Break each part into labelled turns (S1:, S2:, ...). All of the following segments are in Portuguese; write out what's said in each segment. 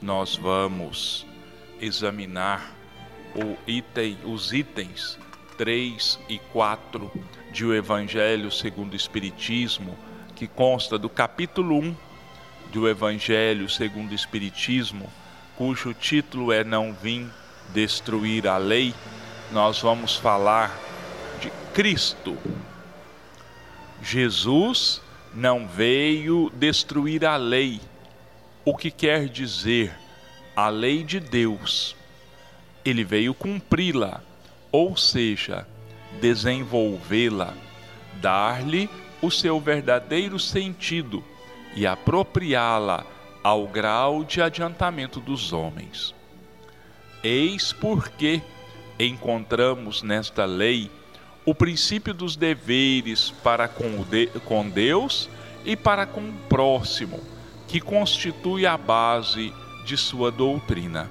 S1: nós vamos examinar item, os itens 3 e 4 de O Evangelho segundo o Espiritismo, que consta do capítulo 1 do Evangelho segundo o Espiritismo, cujo título é Não Vim Destruir a Lei, nós vamos falar de Cristo. Jesus não veio destruir a lei, o que quer dizer a lei de Deus. Ele veio cumpri-la, ou seja, desenvolvê-la, dar-lhe o seu verdadeiro sentido e apropriá-la ao grau de adiantamento dos homens. Eis porque encontramos nesta lei o princípio dos deveres para com, de, com Deus e para com o próximo, que constitui a base de sua doutrina.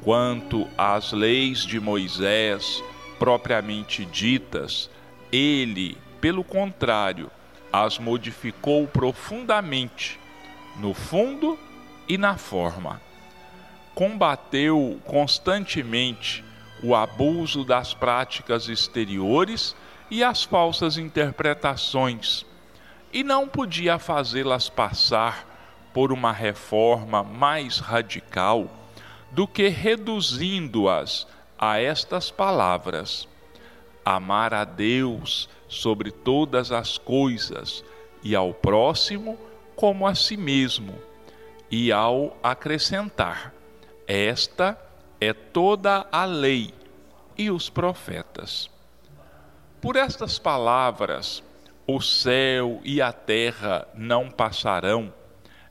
S1: Quanto às leis de Moisés, propriamente ditas, ele, pelo contrário, as modificou profundamente, no fundo e na forma. Combateu constantemente o abuso das práticas exteriores e as falsas interpretações, e não podia fazê-las passar por uma reforma mais radical do que reduzindo-as a estas palavras: amar a Deus sobre todas as coisas e ao próximo como a si mesmo, e ao acrescentar: esta é toda a lei e os profetas. Por estas palavras, o céu e a terra não passarão,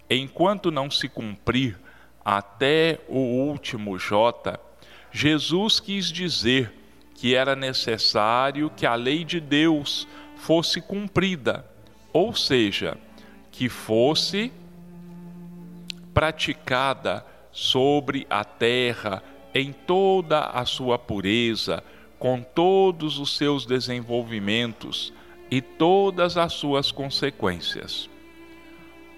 S1: enquanto não se cumprir até o último J, Jesus quis dizer que era necessário que a lei de Deus fosse cumprida, ou seja, que fosse praticada sobre a terra em toda a sua pureza, com todos os seus desenvolvimentos e todas as suas consequências.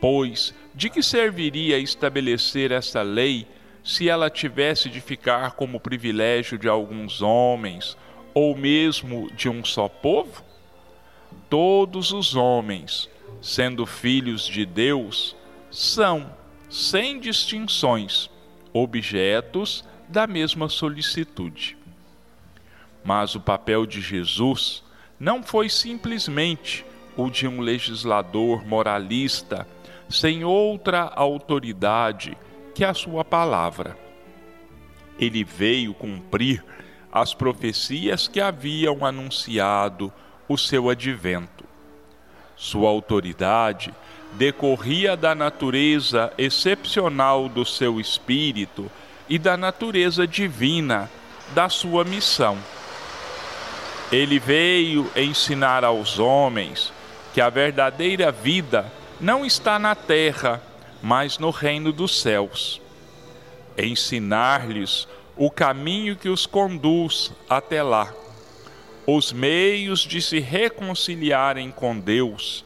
S1: Pois de que serviria estabelecer essa lei se ela tivesse de ficar como privilégio de alguns homens ou mesmo de um só povo? Todos os homens, sendo filhos de Deus, são, sem distinções, objetos da mesma solicitude. Mas o papel de Jesus não foi simplesmente o de um legislador moralista sem outra autoridade que a sua palavra. Ele veio cumprir as profecias que haviam anunciado o seu advento. Sua autoridade decorria da natureza excepcional do seu espírito e da natureza divina da sua missão. Ele veio ensinar aos homens que a verdadeira vida não está na terra, mas no reino dos céus. Ensinar-lhes o caminho que os conduz até lá, os meios de se reconciliarem com Deus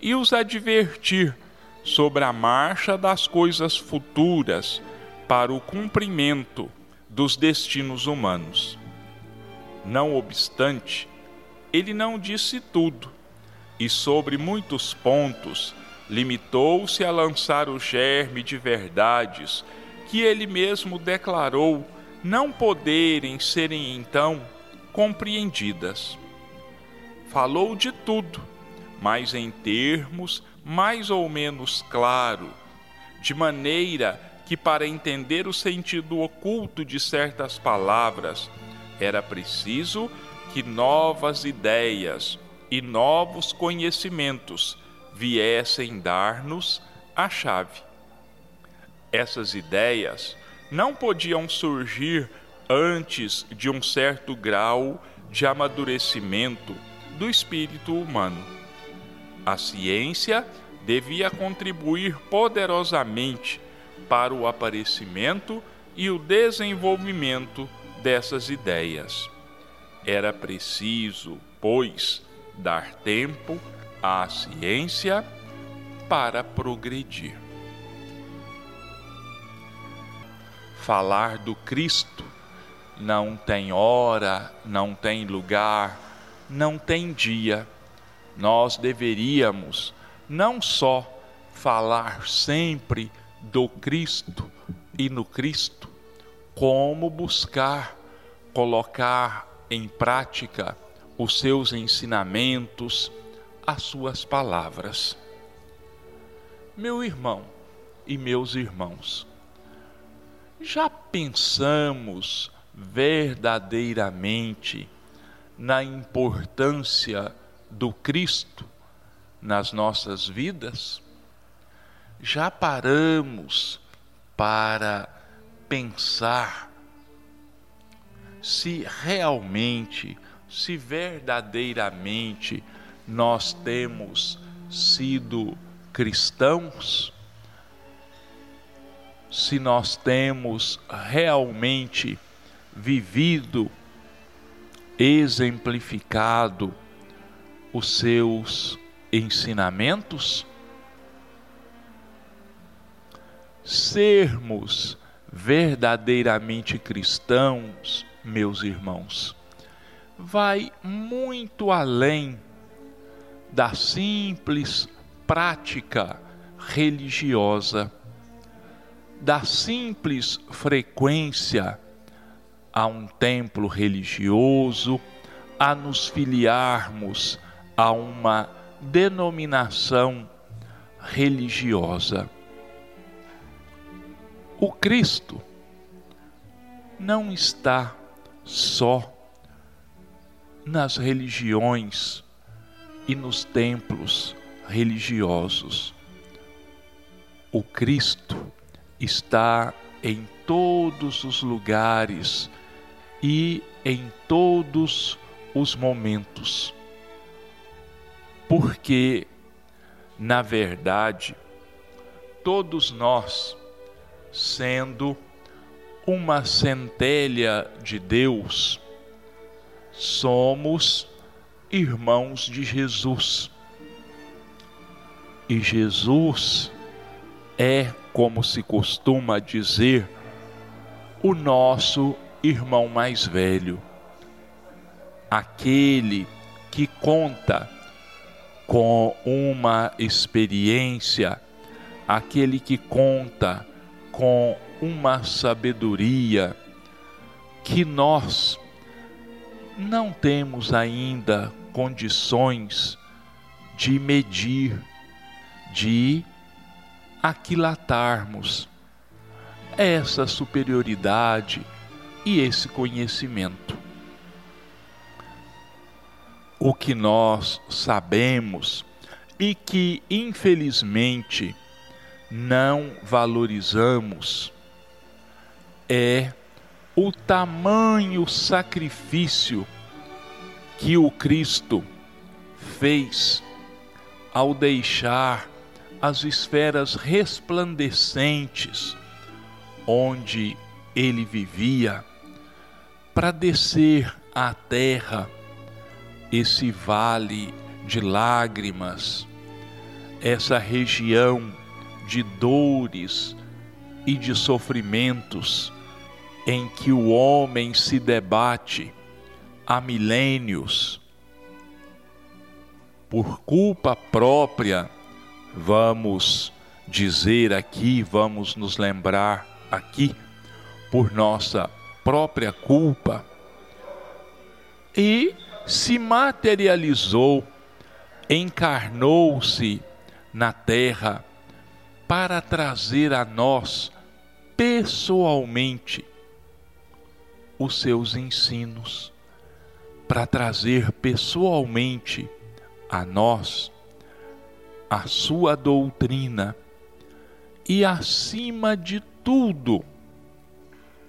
S1: e os advertir sobre a marcha das coisas futuras para o cumprimento dos destinos humanos. Não obstante, ele não disse tudo, e sobre muitos pontos limitou-se a lançar o germe de verdades que ele mesmo declarou não poderem serem então compreendidas. Falou de tudo, mas em termos mais ou menos claro, de maneira que para entender o sentido oculto de certas palavras era preciso que novas ideias e novos conhecimentos viessem dar-nos a chave. Essas ideias não podiam surgir antes de um certo grau de amadurecimento do espírito humano. A ciência devia contribuir poderosamente para o aparecimento e o desenvolvimento dessas ideias. Era preciso, pois, dar tempo à ciência para progredir. falar do Cristo não tem hora, não tem lugar, não tem dia. Nós deveríamos não só falar sempre do Cristo e no Cristo, como buscar colocar em prática os seus ensinamentos, as suas palavras. Meu irmão e meus irmãos, já pensamos verdadeiramente na importância do Cristo nas nossas vidas? Já paramos para pensar se realmente, se verdadeiramente nós temos sido cristãos? Se nós temos realmente vivido, exemplificado os seus ensinamentos? Sermos verdadeiramente cristãos, meus irmãos, vai muito além da simples prática religiosa, da simples frequência a um templo religioso, a nos filiarmos a uma denominação religiosa. O Cristo não está só nas religiões e nos templos religiosos. O Cristo está em todos os lugares e em todos os momentos. Porque, na verdade, todos nós, sendo uma centelha de Deus, somos irmãos de Jesus. E Jesus é, como se costuma dizer, o nosso irmão mais velho, aquele que conta com uma experiência, aquele que conta com uma sabedoria que nós não temos ainda condições de medir, de aquilatarmos essa superioridade e esse conhecimento. O que nós sabemos e que, infelizmente, não valorizamos é o tamanho sacrifício que o Cristo fez ao deixar as esferas resplandecentes onde ele vivia para descer à terra esse vale de lágrimas, essa região de dores e de sofrimentos em que o homem se debate há milênios. Por culpa própria, vamos dizer aqui, vamos nos lembrar aqui, por nossa própria culpa, e se materializou, encarnou-se na terra para trazer a nós pessoalmente os seus ensinos, para trazer pessoalmente a nós a sua doutrina e, acima de tudo,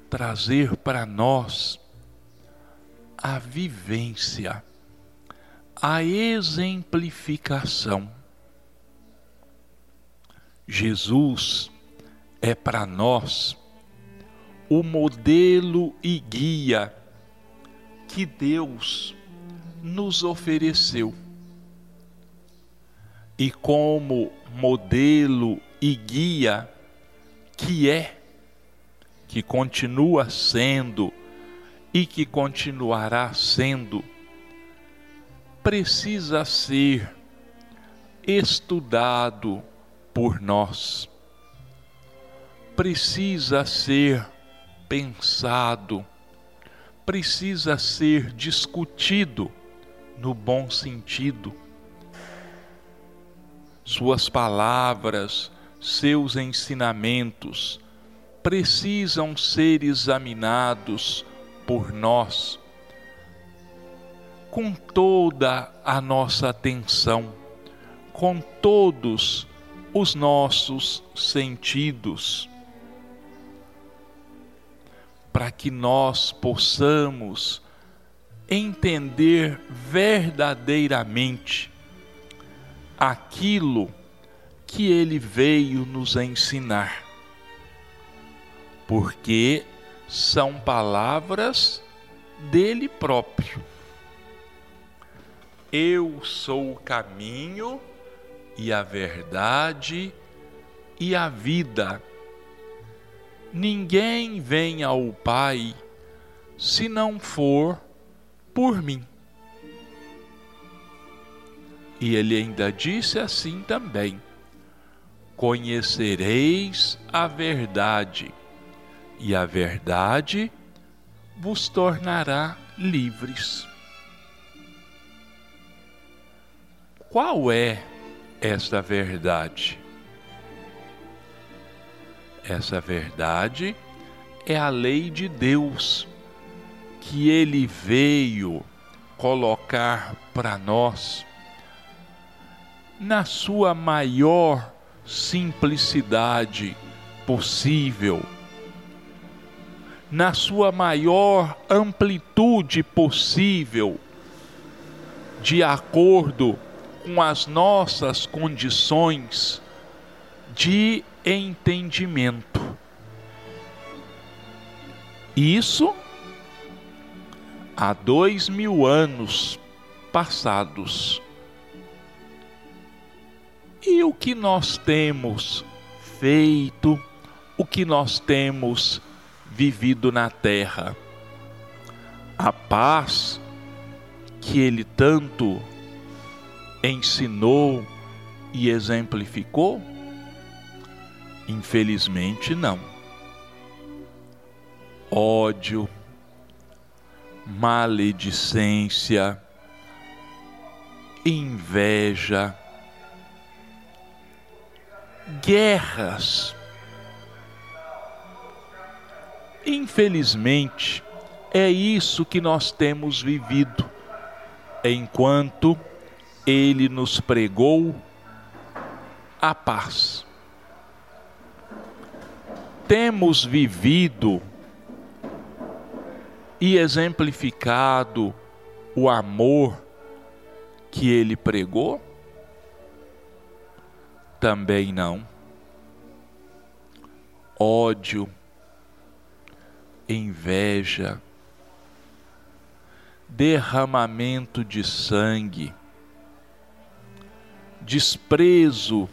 S1: trazer para nós a vivência, a exemplificação. Jesus é para nós o modelo e guia que Deus nos ofereceu. E como modelo e guia que é, que continua sendo e que continuará sendo, precisa ser estudado por nós, precisa ser pensado, precisa ser discutido no bom sentido. Suas palavras, seus ensinamentos precisam ser examinados por nós com toda a nossa atenção, com todos os nossos sentidos, para que nós possamos entender verdadeiramente aquilo que ele veio nos ensinar. Porque são palavras dele próprio. Eu sou o caminho e a verdade e a vida. Ninguém vem ao Pai se não for por mim. E ele ainda disse assim também: Conhecereis a verdade, e a verdade vos tornará livres. Qual é esta verdade? Essa verdade é a lei de Deus que ele veio colocar para nós na sua maior simplicidade possível, na sua maior amplitude possível, de acordo com as nossas condições de entendimento. Isso há dois mil anos passados. E o que nós temos feito, o que nós temos vivido na terra? A paz que ele tanto ensinou e exemplificou? Infelizmente, não. Ódio, maledicência, inveja, guerras. Infelizmente, é isso que nós temos vivido, enquanto Ele nos pregou a paz. Temos vivido e exemplificado o amor que Ele pregou? Também não. Ódio, inveja, derramamento de sangue, desprezo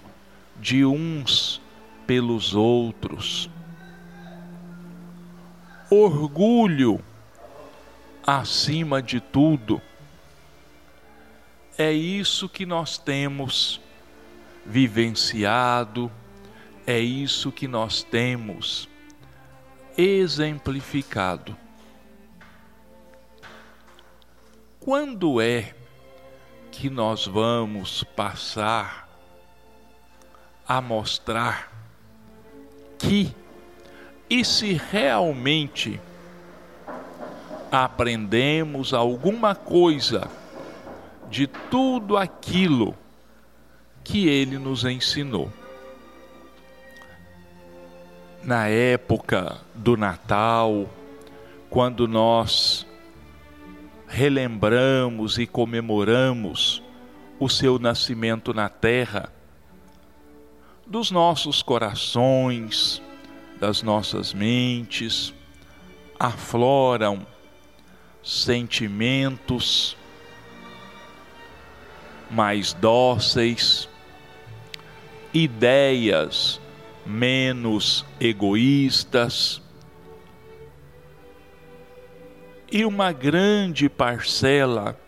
S1: de uns pelos outros, orgulho acima de tudo. É isso que nós temos vivenciado, é isso que nós temos exemplificado. Quando é que nós vamos passar a mostrar que, e se realmente aprendemos alguma coisa de tudo aquilo que ele nos ensinou. Na época do Natal, quando nós relembramos e comemoramos o seu nascimento na terra, dos nossos corações, das nossas mentes, afloram sentimentos mais dóceis, ideias menos egoístas, e uma grande parcela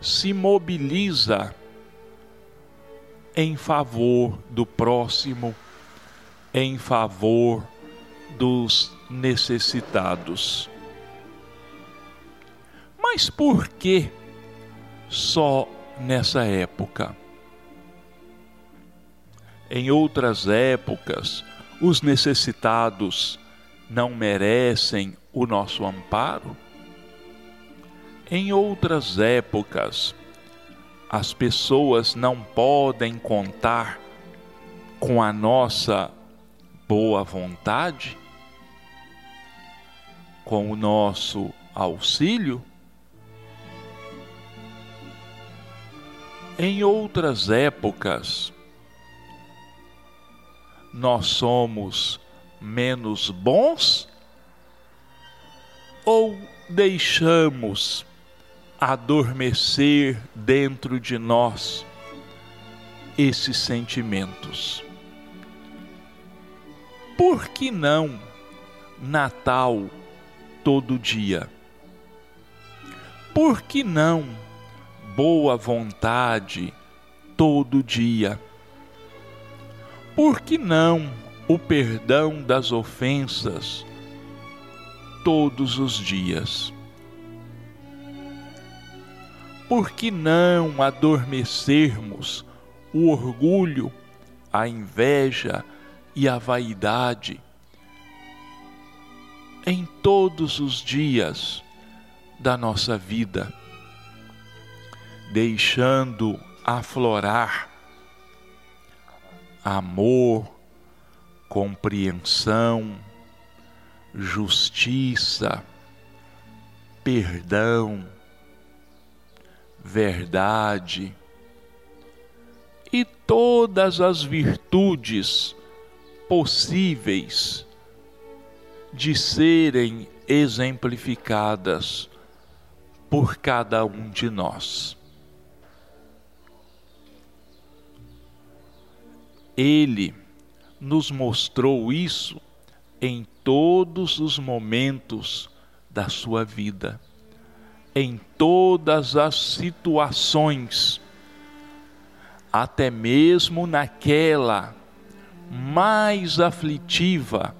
S1: se mobiliza em favor do próximo, em favor dos necessitados. Mas por que só nessa época? Em outras épocas, os necessitados não merecem o nosso amparo? Em outras épocas, as pessoas não podem contar com a nossa boa vontade, com o nosso auxílio? Em outras épocas, nós somos menos bons ou deixamos adormecer dentro de nós esses sentimentos? Por que não Natal todo dia? Por que não boa vontade todo dia? Por que não o perdão das ofensas todos os dias? Por que não adormecermos o orgulho, a inveja e a vaidade em todos os dias da nossa vida, deixando aflorar amor, compreensão, justiça, perdão, verdade e todas as virtudes possíveis de serem exemplificadas por cada um de nós. Ele nos mostrou isso em todos os momentos da sua vida, em todas as situações, até mesmo naquela mais aflitiva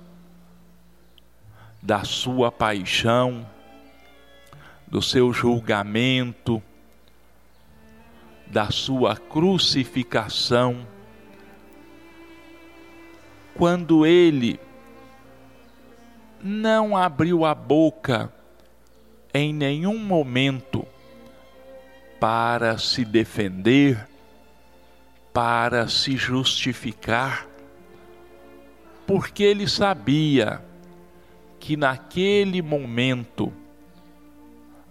S1: da sua paixão, do seu julgamento, da sua crucificação quando ele não abriu a boca em nenhum momento para se defender, para se justificar, porque ele sabia que naquele momento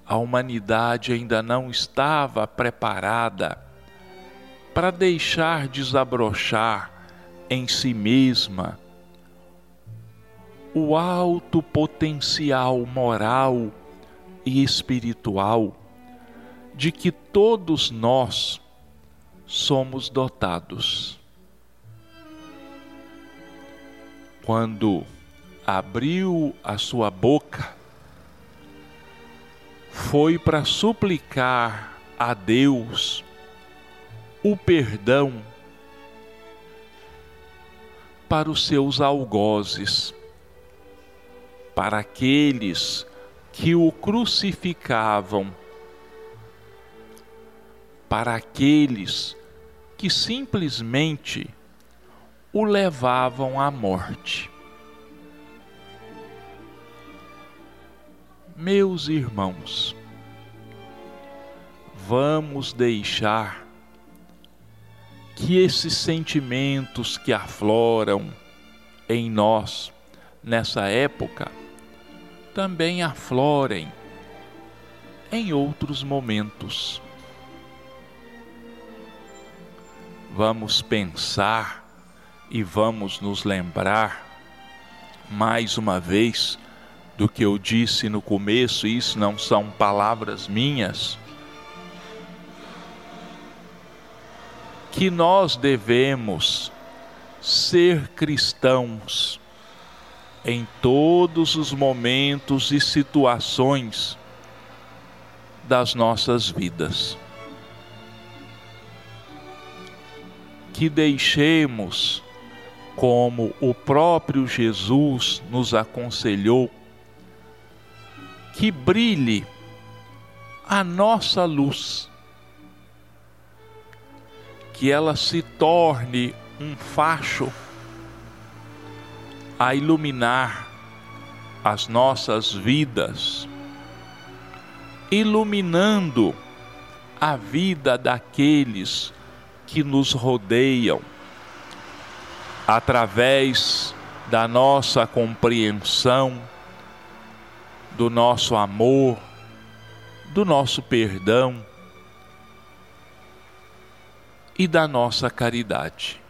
S1: a humanidade ainda não estava preparada para deixar desabrochar em si mesma o alto potencial moral e espiritual de que todos nós somos dotados. Quando abriu a sua boca, foi para suplicar a Deus o perdão para os seus algozes, para aqueles que o crucificavam, para aqueles que simplesmente o levavam à morte. Meus irmãos, vamos deixar que esses sentimentos que afloram em nós nessa época também aflorem em outros momentos. Vamos pensar e vamos nos lembrar mais uma vez do que eu disse no começo, isso não são palavras minhas que nós devemos ser cristãos em todos os momentos e situações das nossas vidas. Que deixemos, como o próprio Jesus nos aconselhou, que brilhe a nossa luz, que ela se torne um facho a iluminar as nossas vidas, iluminando a vida daqueles que nos rodeiam, através da nossa compreensão, do nosso amor, do nosso perdão e da nossa caridade.